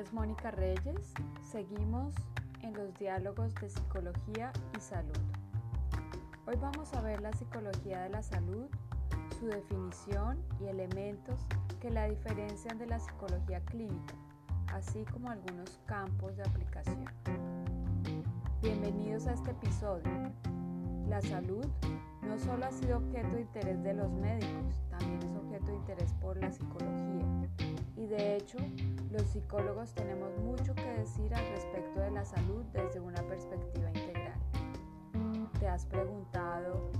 es Mónica Reyes. Seguimos en los diálogos de psicología y salud. Hoy vamos a ver la psicología de la salud, su definición y elementos que la diferencian de la psicología clínica, así como algunos campos de aplicación. Bienvenidos a este episodio. La salud no solo ha sido objeto de interés de los médicos, también es objeto de interés por la psicología. De hecho, los psicólogos tenemos mucho que decir al respecto de la salud desde una perspectiva integral. ¿Te has preguntado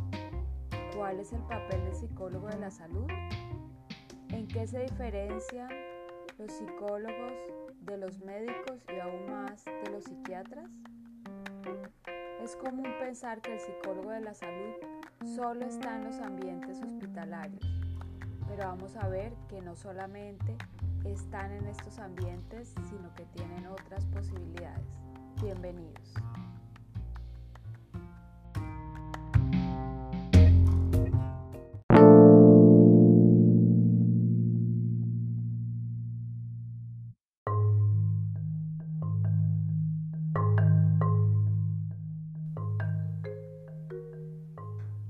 cuál es el papel del psicólogo de la salud? ¿En qué se diferencian los psicólogos de los médicos y aún más de los psiquiatras? Es común pensar que el psicólogo de la salud solo está en los ambientes hospitalarios, pero vamos a ver que no solamente están en estos ambientes, sino que tienen otras posibilidades. Bienvenidos.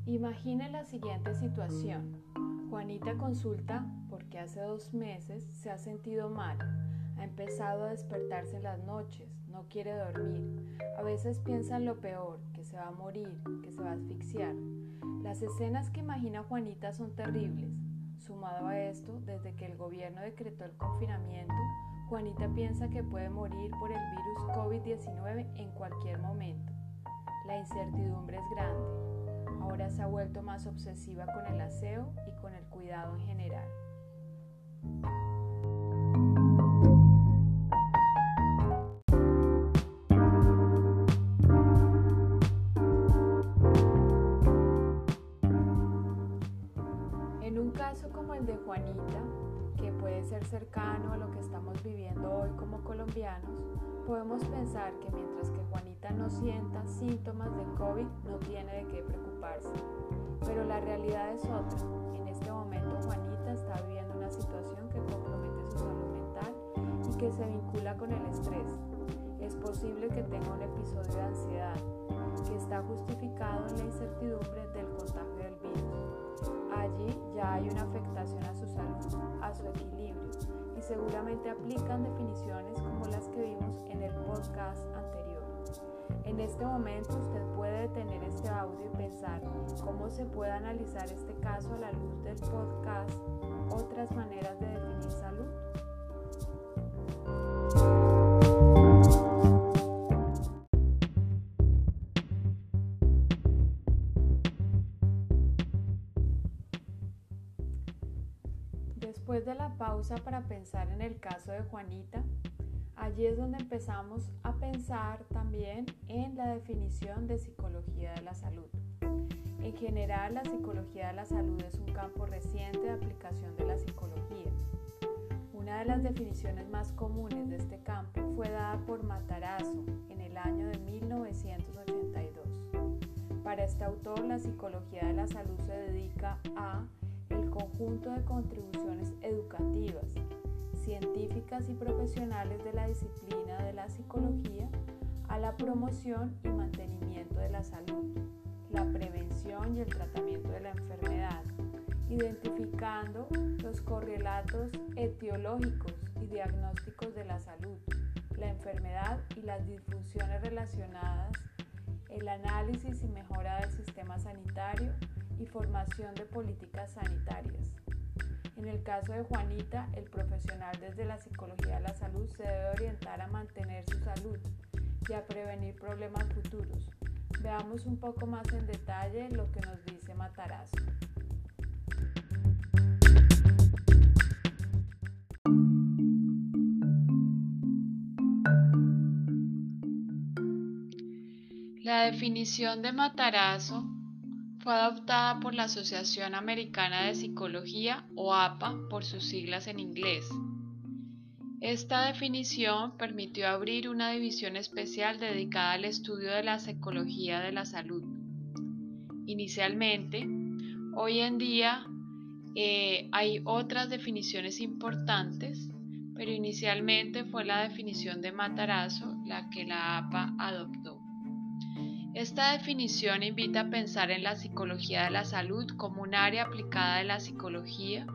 Imagine la siguiente situación. Juanita consulta porque hace dos meses se ha sentido mal. Ha empezado a despertarse en las noches, no quiere dormir. A veces piensa en lo peor, que se va a morir, que se va a asfixiar. Las escenas que imagina Juanita son terribles. Sumado a esto, desde que el gobierno decretó el confinamiento, Juanita piensa que puede morir por el virus COVID-19 en cualquier momento. La incertidumbre es grande. Ahora se ha vuelto más obsesiva con el aseo y con el cuidado en general. Como el de Juanita, que puede ser cercano a lo que estamos viviendo hoy como colombianos, podemos pensar que mientras que Juanita no sienta síntomas de COVID, no tiene de qué preocuparse. Pero la realidad es otra. En este momento Juanita está viviendo una situación que compromete su salud mental y que se vincula con el estrés. Es posible que tenga un episodio de ansiedad que está justificado en la incertidumbre del contagio del virus. Allí ya hay una afectación a su salud, a su equilibrio y seguramente aplican definiciones como las que vimos en el podcast anterior. En este momento usted puede detener este audio y pensar cómo se puede analizar este caso a la luz del podcast Otras maneras de pausa para pensar en el caso de Juanita, allí es donde empezamos a pensar también en la definición de psicología de la salud. En general, la psicología de la salud es un campo reciente de aplicación de la psicología. Una de las definiciones más comunes de este campo fue dada por Matarazzo en el año de 1982. Para este autor, la psicología de la salud se dedica a el conjunto de contribuciones educativas, científicas y profesionales de la disciplina de la psicología a la promoción y mantenimiento de la salud, la prevención y el tratamiento de la enfermedad, identificando los correlatos etiológicos y diagnósticos de la salud, la enfermedad y las disfunciones relacionadas, el análisis y mejora del sistema sanitario, y formación de políticas sanitarias. En el caso de Juanita, el profesional desde la psicología de la salud se debe orientar a mantener su salud y a prevenir problemas futuros. Veamos un poco más en detalle lo que nos dice Matarazzo. La definición de Matarazzo fue adoptada por la Asociación Americana de Psicología o APA por sus siglas en inglés. Esta definición permitió abrir una división especial dedicada al estudio de la psicología de la salud. Inicialmente, hoy en día eh, hay otras definiciones importantes, pero inicialmente fue la definición de Matarazo la que la APA adoptó. Esta definición invita a pensar en la psicología de la salud como un área aplicada de la psicología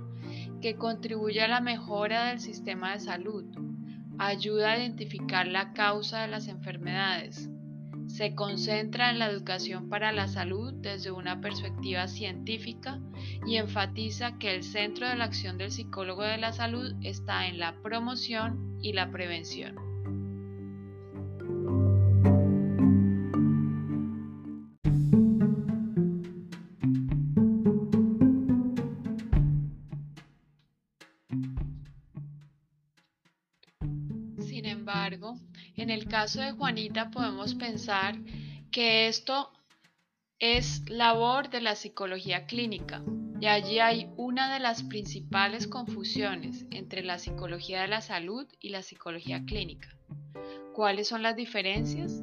que contribuye a la mejora del sistema de salud, ayuda a identificar la causa de las enfermedades, se concentra en la educación para la salud desde una perspectiva científica y enfatiza que el centro de la acción del psicólogo de la salud está en la promoción y la prevención. Embargo, en el caso de Juanita podemos pensar que esto es labor de la psicología clínica y allí hay una de las principales confusiones entre la psicología de la salud y la psicología clínica. ¿Cuáles son las diferencias?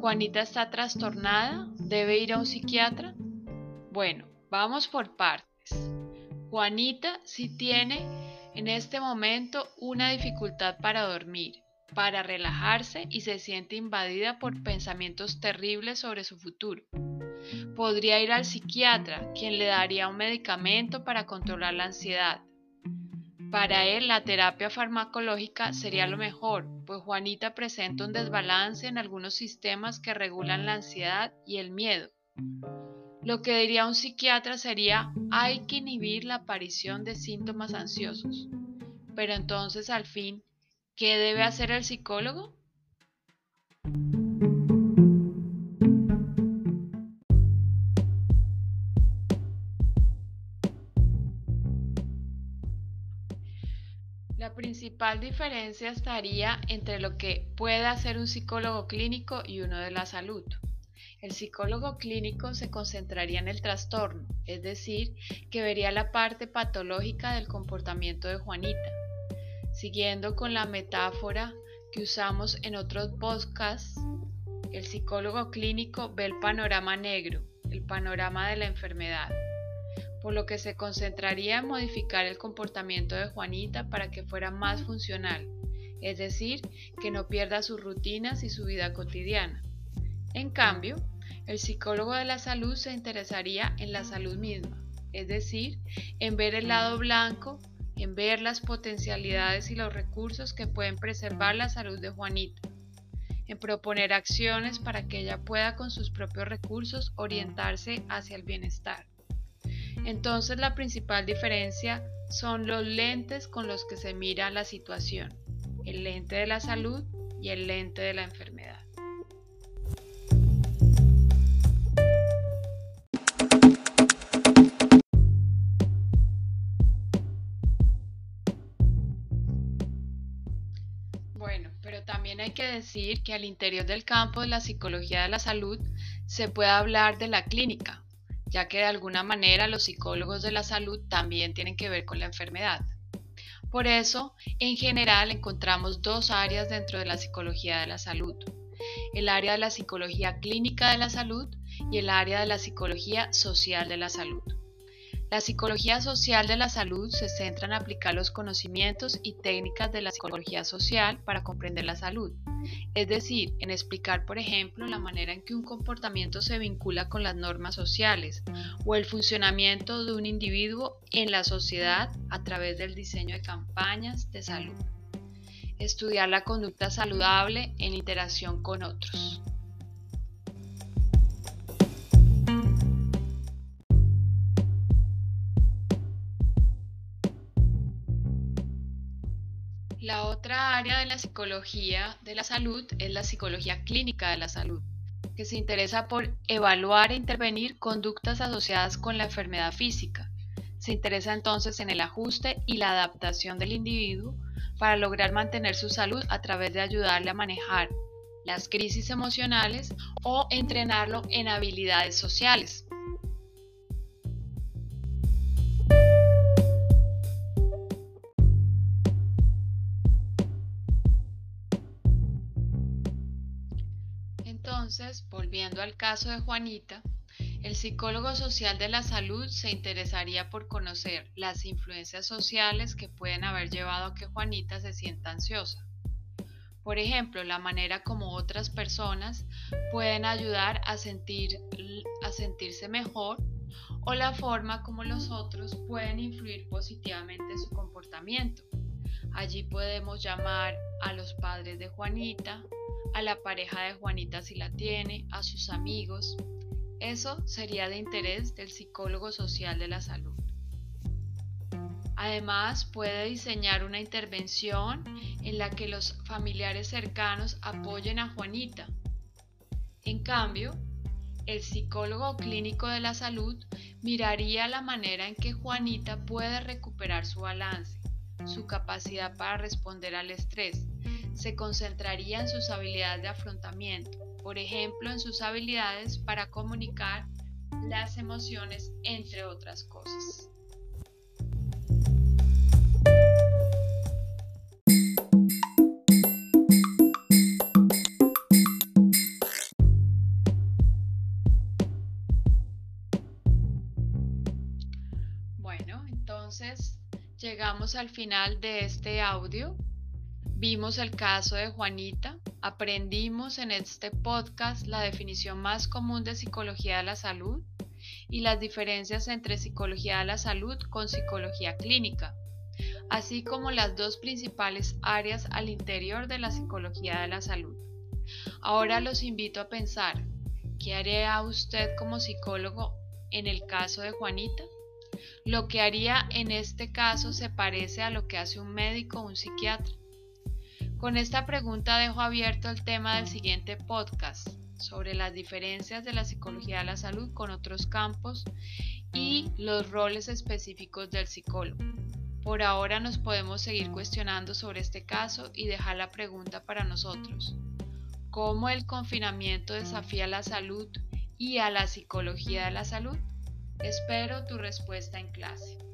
¿Juanita está trastornada? ¿Debe ir a un psiquiatra? Bueno, vamos por partes. Juanita sí tiene en este momento una dificultad para dormir para relajarse y se siente invadida por pensamientos terribles sobre su futuro. Podría ir al psiquiatra, quien le daría un medicamento para controlar la ansiedad. Para él la terapia farmacológica sería lo mejor, pues Juanita presenta un desbalance en algunos sistemas que regulan la ansiedad y el miedo. Lo que diría un psiquiatra sería hay que inhibir la aparición de síntomas ansiosos. Pero entonces al fin, ¿Qué debe hacer el psicólogo? La principal diferencia estaría entre lo que puede hacer un psicólogo clínico y uno de la salud. El psicólogo clínico se concentraría en el trastorno, es decir, que vería la parte patológica del comportamiento de Juanita, Siguiendo con la metáfora que usamos en otros podcasts, el psicólogo clínico ve el panorama negro, el panorama de la enfermedad, por lo que se concentraría en modificar el comportamiento de Juanita para que fuera más funcional, es decir, que no pierda sus rutinas y su vida cotidiana. En cambio, el psicólogo de la salud se interesaría en la salud misma, es decir, en ver el lado blanco en ver las potencialidades y los recursos que pueden preservar la salud de Juanita, en proponer acciones para que ella pueda con sus propios recursos orientarse hacia el bienestar. Entonces la principal diferencia son los lentes con los que se mira la situación, el lente de la salud y el lente de la enfermedad. Que decir que al interior del campo de la psicología de la salud se puede hablar de la clínica, ya que de alguna manera los psicólogos de la salud también tienen que ver con la enfermedad. Por eso, en general, encontramos dos áreas dentro de la psicología de la salud. El área de la psicología clínica de la salud y el área de la psicología social de la salud. La psicología social de la salud se centra en aplicar los conocimientos y técnicas de la psicología social para comprender la salud, es decir, en explicar, por ejemplo, la manera en que un comportamiento se vincula con las normas sociales o el funcionamiento de un individuo en la sociedad a través del diseño de campañas de salud. Estudiar la conducta saludable en interacción con otros. La otra área de la psicología de la salud es la psicología clínica de la salud, que se interesa por evaluar e intervenir conductas asociadas con la enfermedad física. Se interesa entonces en el ajuste y la adaptación del individuo para lograr mantener su salud a través de ayudarle a manejar las crisis emocionales o entrenarlo en habilidades sociales. Volviendo al caso de Juanita, El psicólogo social de la salud se interesaría por conocer las influencias sociales que pueden haber llevado a que Juanita se sienta ansiosa. Por ejemplo, la manera como otras personas pueden ayudar a, sentir, a sentirse mejor o la forma como los otros pueden influir positivamente en su comportamiento. Allí podemos llamar a los padres de Juanita, a la pareja de Juanita si la tiene, a sus amigos. Eso sería de interés del psicólogo social de la salud. Además, puede diseñar una intervención en la que los familiares cercanos apoyen a Juanita. En cambio, el psicólogo clínico de la salud miraría la manera en que Juanita puede recuperar su balance, su capacidad para responder al estrés. Se concentraría en sus habilidades de afrontamiento, por ejemplo, en sus habilidades para comunicar las emociones, entre otras cosas. Bueno, entonces llegamos al final de este audio. Vimos el caso de Juanita, aprendimos en este podcast la definición más común de psicología de la salud y las diferencias entre psicología de la salud con psicología clínica, así como las dos principales áreas al interior de la psicología de la salud. Ahora los invito a pensar, ¿qué haría usted como psicólogo en el caso de Juanita? Lo que haría en este caso se parece a lo que hace un médico o un psiquiatra. Con esta pregunta dejo abierto el tema del siguiente podcast sobre las diferencias de la psicología de la salud con otros campos y los roles específicos del psicólogo. Por ahora nos podemos seguir cuestionando sobre este caso y dejar la pregunta para nosotros. ¿Cómo el confinamiento desafía la salud y a la psicología de la salud? Espero tu respuesta en clase.